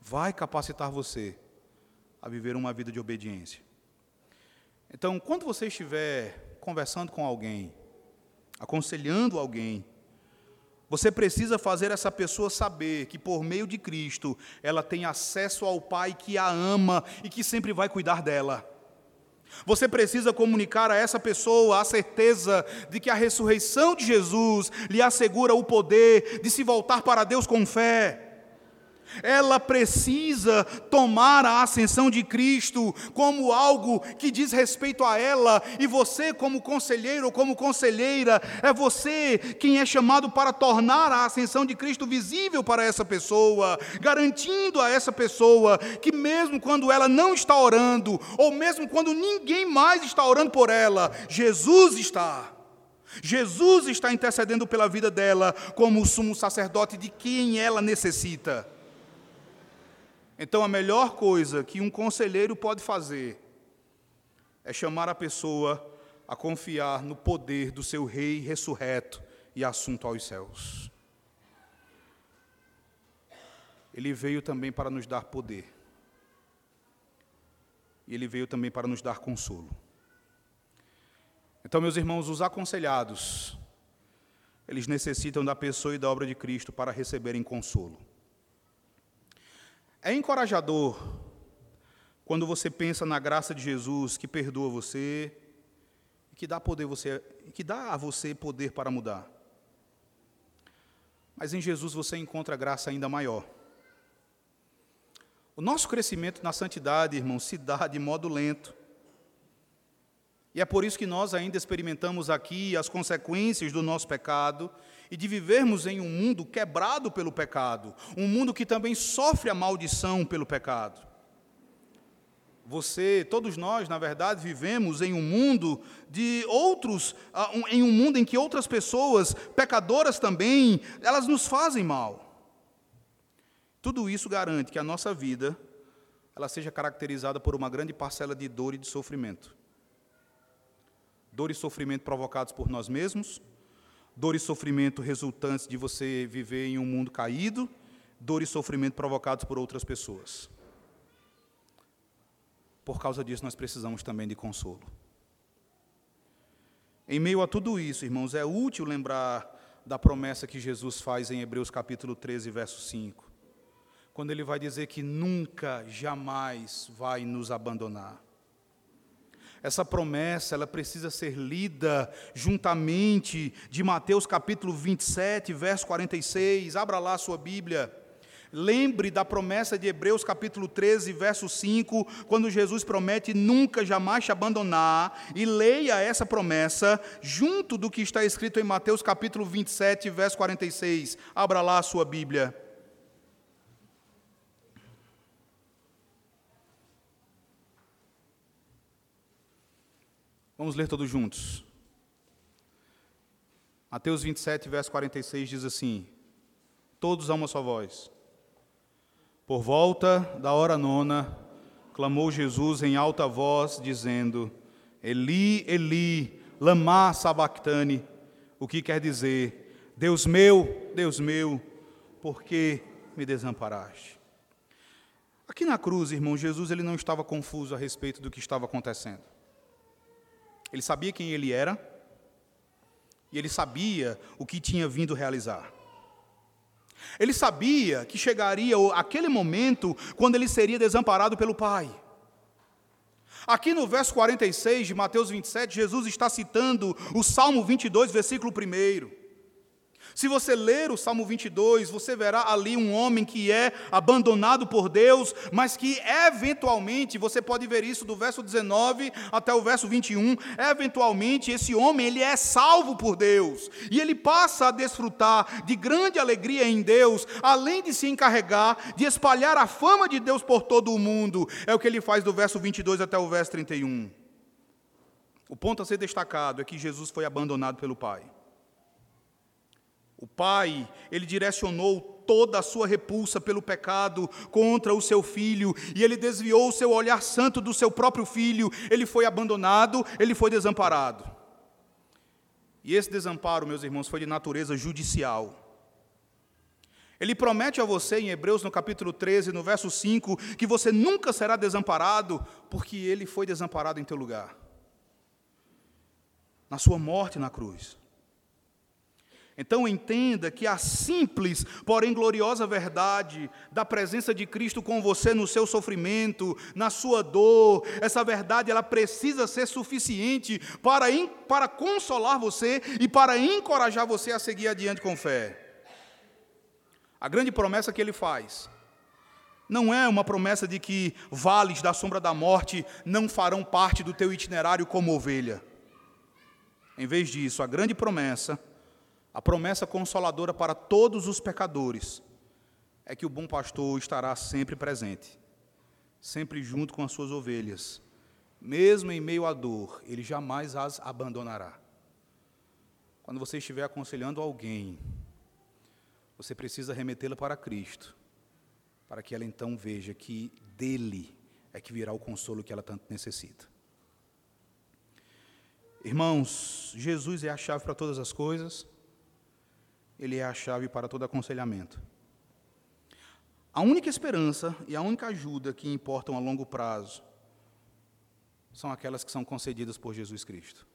vai capacitar você a viver uma vida de obediência. Então, quando você estiver conversando com alguém, aconselhando alguém, você precisa fazer essa pessoa saber que por meio de Cristo ela tem acesso ao Pai que a ama e que sempre vai cuidar dela. Você precisa comunicar a essa pessoa a certeza de que a ressurreição de Jesus lhe assegura o poder de se voltar para Deus com fé ela precisa tomar a ascensão de Cristo como algo que diz respeito a ela, e você, como conselheiro ou como conselheira, é você quem é chamado para tornar a ascensão de Cristo visível para essa pessoa, garantindo a essa pessoa que, mesmo quando ela não está orando, ou mesmo quando ninguém mais está orando por ela, Jesus está. Jesus está intercedendo pela vida dela como o sumo sacerdote de quem ela necessita. Então, a melhor coisa que um conselheiro pode fazer é chamar a pessoa a confiar no poder do seu Rei ressurreto e assunto aos céus. Ele veio também para nos dar poder. E ele veio também para nos dar consolo. Então, meus irmãos, os aconselhados, eles necessitam da pessoa e da obra de Cristo para receberem consolo. É encorajador quando você pensa na graça de Jesus que perdoa você, que dá poder você, que dá a você poder para mudar. Mas em Jesus você encontra graça ainda maior. O nosso crescimento na santidade, irmão, se dá de modo lento. E é por isso que nós ainda experimentamos aqui as consequências do nosso pecado e de vivermos em um mundo quebrado pelo pecado, um mundo que também sofre a maldição pelo pecado. Você, todos nós, na verdade, vivemos em um mundo de outros, ah, em um mundo em que outras pessoas, pecadoras também, elas nos fazem mal. Tudo isso garante que a nossa vida ela seja caracterizada por uma grande parcela de dor e de sofrimento. Dor e sofrimento provocados por nós mesmos, dor e sofrimento resultantes de você viver em um mundo caído, dor e sofrimento provocados por outras pessoas. Por causa disso, nós precisamos também de consolo. Em meio a tudo isso, irmãos, é útil lembrar da promessa que Jesus faz em Hebreus capítulo 13, verso 5, quando ele vai dizer que nunca, jamais vai nos abandonar. Essa promessa, ela precisa ser lida juntamente de Mateus capítulo 27, verso 46. Abra lá a sua Bíblia. Lembre da promessa de Hebreus capítulo 13, verso 5, quando Jesus promete nunca jamais te abandonar, e leia essa promessa junto do que está escrito em Mateus capítulo 27, verso 46. Abra lá a sua Bíblia. Vamos ler todos juntos. Mateus 27, verso 46 diz assim: Todos a uma só voz. Por volta da hora nona, clamou Jesus em alta voz, dizendo: Eli, Eli, lama sabachthani, o que quer dizer: Deus meu, Deus meu, por que me desamparaste? Aqui na cruz, irmão, Jesus ele não estava confuso a respeito do que estava acontecendo. Ele sabia quem ele era e ele sabia o que tinha vindo realizar. Ele sabia que chegaria aquele momento quando ele seria desamparado pelo Pai. Aqui no verso 46 de Mateus 27, Jesus está citando o Salmo 22, versículo 1. Se você ler o Salmo 22, você verá ali um homem que é abandonado por Deus, mas que eventualmente, você pode ver isso do verso 19 até o verso 21, eventualmente esse homem ele é salvo por Deus, e ele passa a desfrutar de grande alegria em Deus, além de se encarregar de espalhar a fama de Deus por todo o mundo. É o que ele faz do verso 22 até o verso 31. O ponto a ser destacado é que Jesus foi abandonado pelo Pai. O Pai, ele direcionou toda a sua repulsa pelo pecado contra o seu filho, e ele desviou o seu olhar santo do seu próprio filho, ele foi abandonado, ele foi desamparado. E esse desamparo, meus irmãos, foi de natureza judicial. Ele promete a você em Hebreus no capítulo 13, no verso 5, que você nunca será desamparado, porque ele foi desamparado em teu lugar. Na sua morte na cruz. Então entenda que a simples, porém gloriosa verdade da presença de Cristo com você no seu sofrimento, na sua dor, essa verdade ela precisa ser suficiente para, para consolar você e para encorajar você a seguir adiante com fé. A grande promessa que ele faz não é uma promessa de que vales da sombra da morte não farão parte do teu itinerário como ovelha. Em vez disso, a grande promessa, a promessa consoladora para todos os pecadores, é que o bom pastor estará sempre presente, sempre junto com as suas ovelhas, mesmo em meio à dor, ele jamais as abandonará. Quando você estiver aconselhando alguém, você precisa remetê-la para Cristo, para que ela então veja que dele é que virá o consolo que ela tanto necessita. Irmãos, Jesus é a chave para todas as coisas, ele é a chave para todo aconselhamento. A única esperança e a única ajuda que importam a longo prazo são aquelas que são concedidas por Jesus Cristo.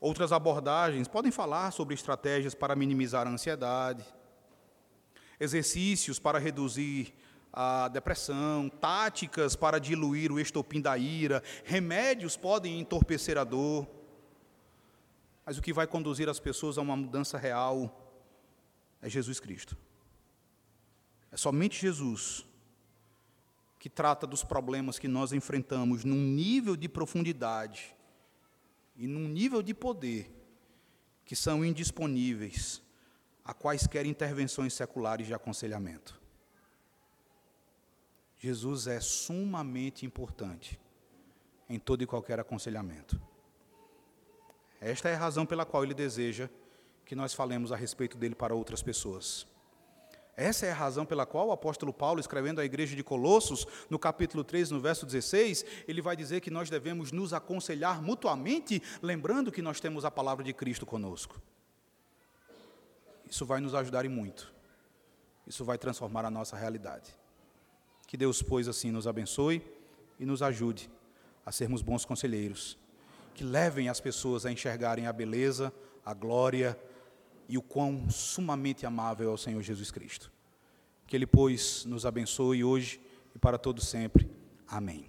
Outras abordagens podem falar sobre estratégias para minimizar a ansiedade, exercícios para reduzir a depressão, táticas para diluir o estopim da ira, remédios podem entorpecer a dor. Mas o que vai conduzir as pessoas a uma mudança real é Jesus Cristo. É somente Jesus que trata dos problemas que nós enfrentamos num nível de profundidade e num nível de poder que são indisponíveis a quaisquer intervenções seculares de aconselhamento. Jesus é sumamente importante em todo e qualquer aconselhamento. Esta é a razão pela qual ele deseja que nós falemos a respeito dele para outras pessoas. Essa é a razão pela qual o apóstolo Paulo, escrevendo à igreja de Colossos, no capítulo 3, no verso 16, ele vai dizer que nós devemos nos aconselhar mutuamente, lembrando que nós temos a palavra de Cristo conosco. Isso vai nos ajudar e muito. Isso vai transformar a nossa realidade. Que Deus, pois, assim nos abençoe e nos ajude a sermos bons conselheiros, que levem as pessoas a enxergarem a beleza, a glória, e o quão sumamente amável é o Senhor Jesus Cristo. Que Ele, pois, nos abençoe hoje e para todo sempre. Amém.